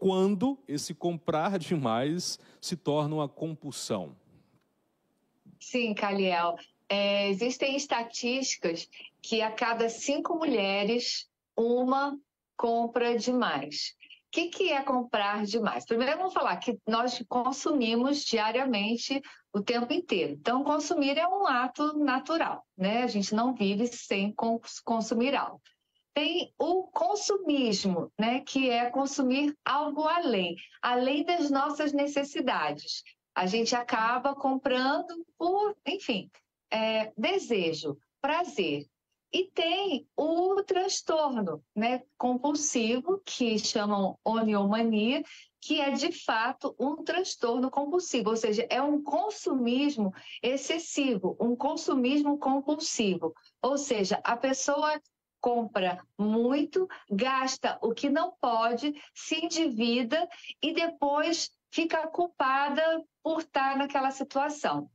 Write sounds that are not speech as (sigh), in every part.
quando esse comprar demais se torna uma compulsão? Sim, Caliel. É, existem estatísticas que a cada cinco mulheres, uma compra demais. O que, que é comprar demais? Primeiro, vamos falar que nós consumimos diariamente o tempo inteiro. Então, consumir é um ato natural, né? A gente não vive sem consumir algo. Tem o consumismo, né? Que é consumir algo além, além das nossas necessidades. A gente acaba comprando por, enfim, é, desejo, prazer. E tem o transtorno né, compulsivo, que chamam oniomania, que é de fato um transtorno compulsivo, ou seja, é um consumismo excessivo, um consumismo compulsivo. Ou seja, a pessoa compra muito, gasta o que não pode, se endivida e depois fica culpada por estar naquela situação.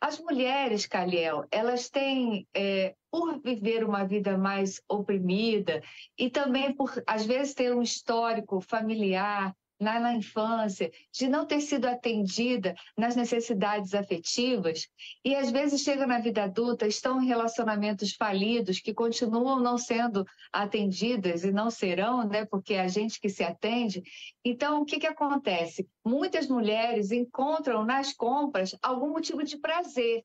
As mulheres, Caliel, elas têm, é, por viver uma vida mais oprimida e também por, às vezes, ter um histórico familiar na, na infância, de não ter sido atendida nas necessidades afetivas, e às vezes chegam na vida adulta, estão em relacionamentos falidos que continuam não sendo atendidas e não serão, né, porque é a gente que se atende. Então, o que, que acontece? Muitas mulheres encontram nas compras algum motivo de prazer,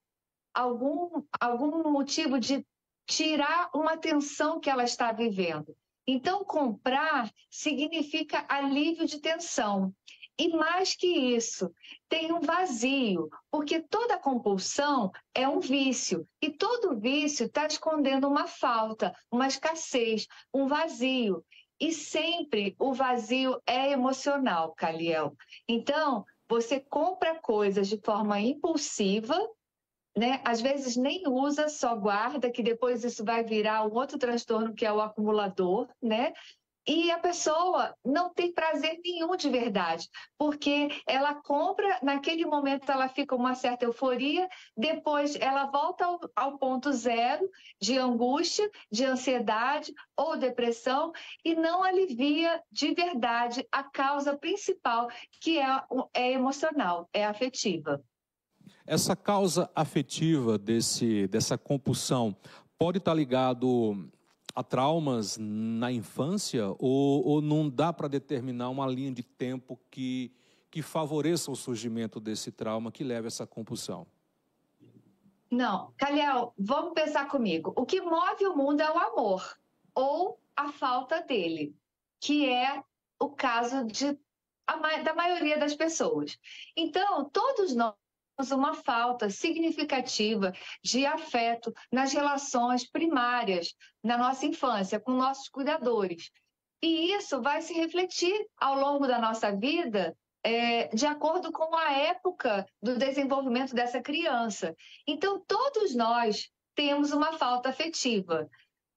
algum, algum motivo de tirar uma tensão que ela está vivendo. Então, comprar significa alívio de tensão. E mais que isso, tem um vazio, porque toda compulsão é um vício, e todo vício está escondendo uma falta, uma escassez, um vazio. E sempre o vazio é emocional, Caliel. Então, você compra coisas de forma impulsiva, né? Às vezes nem usa, só guarda, que depois isso vai virar um outro transtorno que é o acumulador, né? E a pessoa não tem prazer nenhum de verdade, porque ela compra, naquele momento ela fica uma certa euforia, depois ela volta ao, ao, ponto zero de angústia, de ansiedade ou depressão e não alivia de verdade a causa principal, que é, é emocional, é afetiva. Essa causa afetiva desse, dessa compulsão pode estar ligado a traumas na infância ou, ou não dá para determinar uma linha de tempo que, que favoreça o surgimento desse trauma que leva a essa compulsão? Não, Calhau, vamos pensar comigo. O que move o mundo é o amor ou a falta dele, que é o caso de, a, da maioria das pessoas. Então, todos nós uma falta significativa de afeto nas relações primárias na nossa infância com nossos cuidadores. E isso vai se refletir ao longo da nossa vida é, de acordo com a época do desenvolvimento dessa criança. Então, todos nós temos uma falta afetiva.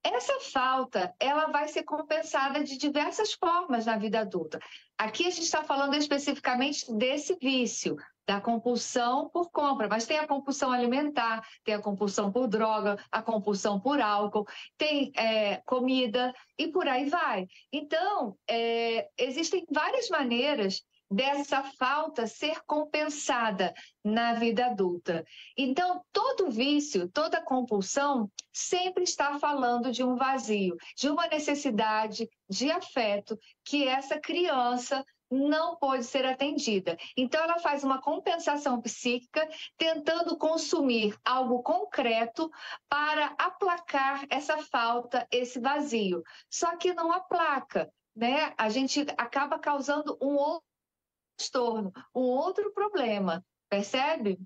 Essa falta, ela vai ser compensada de diversas formas na vida adulta. Aqui a gente está falando especificamente desse vício, da compulsão por compra, mas tem a compulsão alimentar, tem a compulsão por droga, a compulsão por álcool, tem é, comida e por aí vai. Então, é, existem várias maneiras dessa falta ser compensada na vida adulta. Então, todo vício, toda compulsão sempre está falando de um vazio, de uma necessidade de afeto que essa criança não pode ser atendida. Então, ela faz uma compensação psíquica, tentando consumir algo concreto para aplacar essa falta, esse vazio. Só que não aplaca, né? A gente acaba causando um outro transtorno, um outro problema, percebe?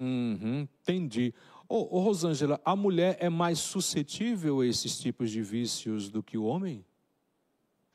Uhum, entendi. Ô, ô, Rosângela, a mulher é mais suscetível a esses tipos de vícios do que o homem?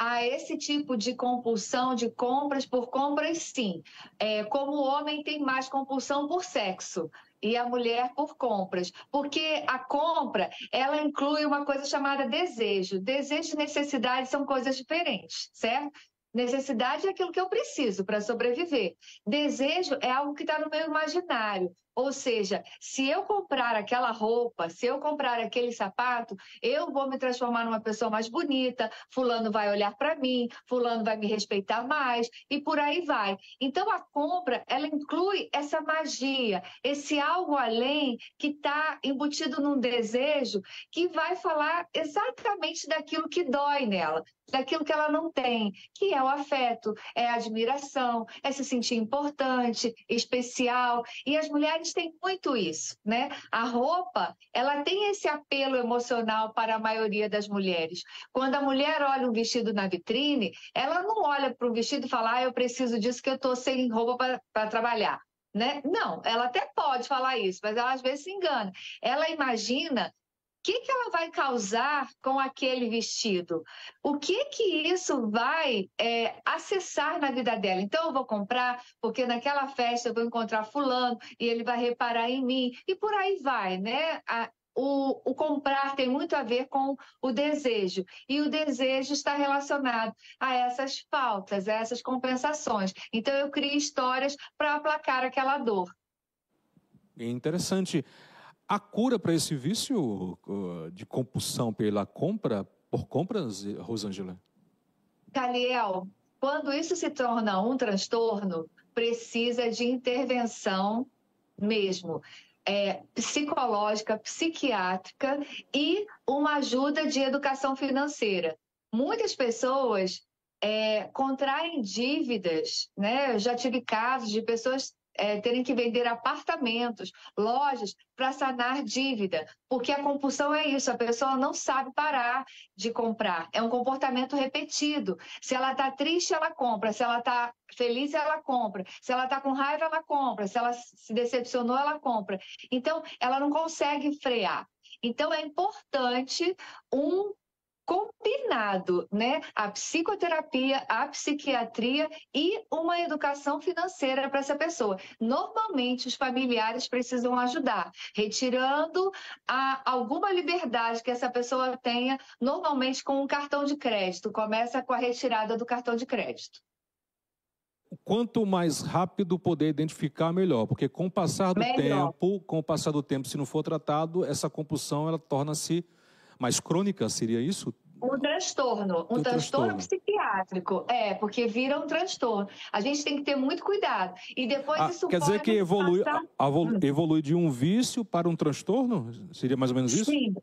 A esse tipo de compulsão de compras por compras, sim. É, como o homem tem mais compulsão por sexo e a mulher por compras, porque a compra ela inclui uma coisa chamada desejo. Desejo e necessidade são coisas diferentes, certo? Necessidade é aquilo que eu preciso para sobreviver. Desejo é algo que está no meu imaginário. Ou seja, se eu comprar aquela roupa, se eu comprar aquele sapato, eu vou me transformar numa pessoa mais bonita, fulano vai olhar para mim, fulano vai me respeitar mais e por aí vai. Então a compra, ela inclui essa magia, esse algo além que está embutido num desejo que vai falar exatamente daquilo que dói nela, daquilo que ela não tem, que é o afeto, é a admiração, é se sentir importante, especial. E as mulheres têm muito isso, né? A roupa, ela tem esse apelo emocional para a maioria das mulheres. Quando a mulher olha um vestido na vitrine, ela não olha para o vestido e fala, ah, eu preciso disso que eu estou sem roupa para trabalhar. Né? Não, ela até pode falar isso, mas ela às vezes se engana. Ela imagina que, que ela vai causar com aquele vestido? O que que isso vai é, acessar na vida dela? Então, eu vou comprar porque naquela festa eu vou encontrar fulano e ele vai reparar em mim e por aí vai, né? A, o, o, comprar tem muito a ver com o desejo, e o desejo está relacionado a essas faltas, a essas compensações. Então, eu crio histórias para aplacar aquela dor. Interessante. A cura para esse vício de compulsão pela compra, por compras, Rosângela? Caliel, quando isso se torna um transtorno, precisa de intervenção mesmo. É, psicológica, psiquiátrica e uma ajuda de educação financeira. Muitas pessoas é, contraem dívidas, né? Eu já tive casos de pessoas é, terem que vender apartamentos, lojas, para sanar dívida, porque a compulsão é isso, a pessoa não sabe parar de comprar, é um comportamento repetido. Se ela está triste, ela compra, se ela está feliz, ela compra, se ela está com raiva, ela compra, se ela se decepcionou, ela compra. Então, ela não consegue frear. Então, é importante um combinado, né? A psicoterapia, a psiquiatria e uma educação financeira para essa pessoa. Normalmente, os familiares precisam ajudar, retirando a, alguma liberdade que essa pessoa tenha, normalmente com um cartão de crédito. Começa com a retirada do cartão de crédito quanto mais rápido poder identificar, melhor, porque com o passar do melhor. tempo, com o passar do tempo, se não for tratado, essa compulsão ela torna-se mais crônica, seria isso? Um transtorno, um, um transtorno, transtorno, psiquiátrico, é, porque vira um transtorno. A gente tem que ter muito cuidado. E depois ah, isso Quer dizer que evolui, passar... Hum. evolui de um vício para um transtorno? Seria mais ou menos isso? Sim.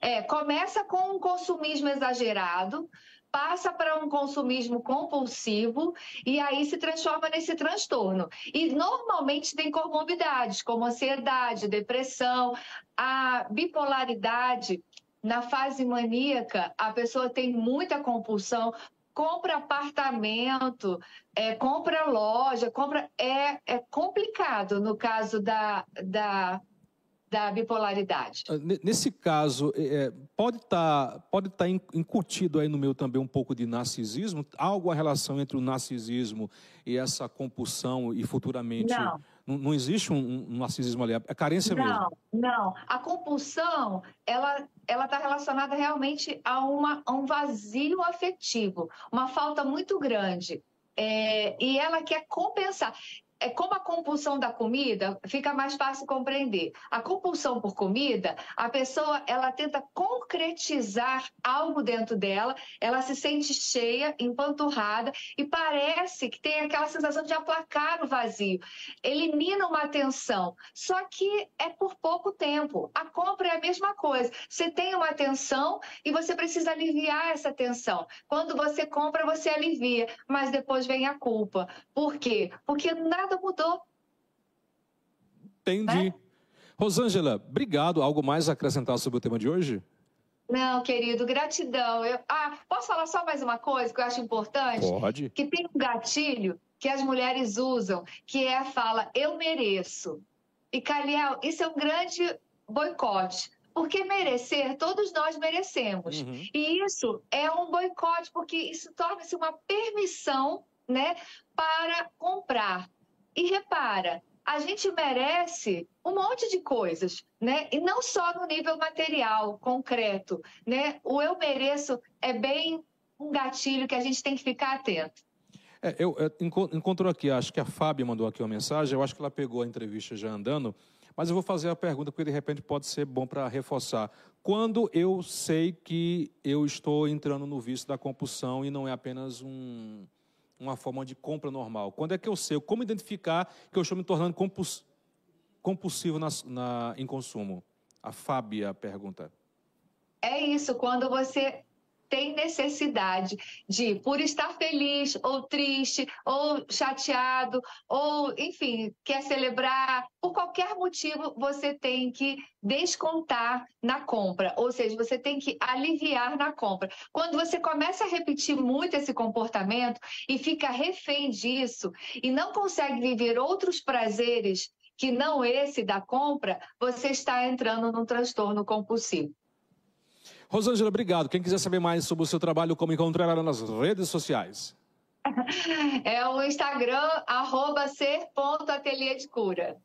É, começa com um consumismo exagerado, passa para um consumismo compulsivo e aí se transforma nesse transtorno. E normalmente tem comorbidades, como ansiedade, depressão, a bipolaridade na fase maníaca, a pessoa tem muita compulsão, compra apartamento, é, compra loja, compra. É, é complicado no caso da, da, da bipolaridade. Ah, nesse caso, é, é pode estar tá, pode tá incutido aí no meu também um pouco de narcisismo? Há alguma relação entre o narcisismo e essa compulsão e futuramente. Não não, não existe um, um, narcisismo ali, é carência não, mesmo. Não, não. A compulsão, ela ela está relacionada realmente a, uma, a um vazio afetivo, uma falta muito grande. É, e ela quer compensar é como a compulsão da comida, fica mais fácil compreender. A compulsão por comida, a pessoa ela tenta concretizar algo dentro dela, ela se sente cheia, empanturrada e parece que tem aquela sensação de aplacar o vazio, elimina uma tensão. Só que é por pouco tempo. A compra é a mesma coisa. Você tem uma tensão e você precisa aliviar essa tensão. Quando você compra, você alivia, mas depois vem a culpa. Por quê? Porque nada nada mudou. Entendi. Né? Rosângela, obrigado. Algo mais a acrescentar sobre o tema de hoje? Não, querido, gratidão. Eu... Ah, posso falar só mais uma coisa que eu acho importante? Pode. Que tem um gatilho que as mulheres usam, que é a fala, eu mereço. E, Caliel, isso é um grande boicote. Porque merecer, todos nós merecemos. Uhum. E isso é um boicote, porque isso torna-se uma permissão né, para comprar. E repara, a gente merece um monte de coisas, né? E não só no nível material, concreto, né? O eu mereço é bem um gatilho que a gente tem que ficar atento. É, eu, eu encontrou aqui, acho que a Fábio mandou aqui uma mensagem, eu acho que ela pegou a entrevista já andando, mas eu vou fazer a pergunta porque de repente pode ser bom para reforçar. Quando eu sei que eu estou entrando no vício da compulsão e não é apenas um, uma forma de compra normal? Quando é que eu sei? Como identificar que eu estou me tornando compuls, compulsivo na, na, em consumo? A Fábia pergunta. É isso, quando você tem necessidade de, por estar feliz ou triste ou chateado ou, enfim, quer celebrar, por qualquer motivo, você tem que descontar na compra, ou seja, você tem que aliviar na compra. Quando você começa a repetir muito esse comportamento e fica refém disso e não consegue viver outros prazeres que não esse da compra, você está entrando num transtorno compulsivo. Rosângela, obrigado. Quem quiser saber mais sobre o seu trabalho, como encontrar ela nas redes sociais? (laughs) É o Instagram, arroba ser.ateliê de cura.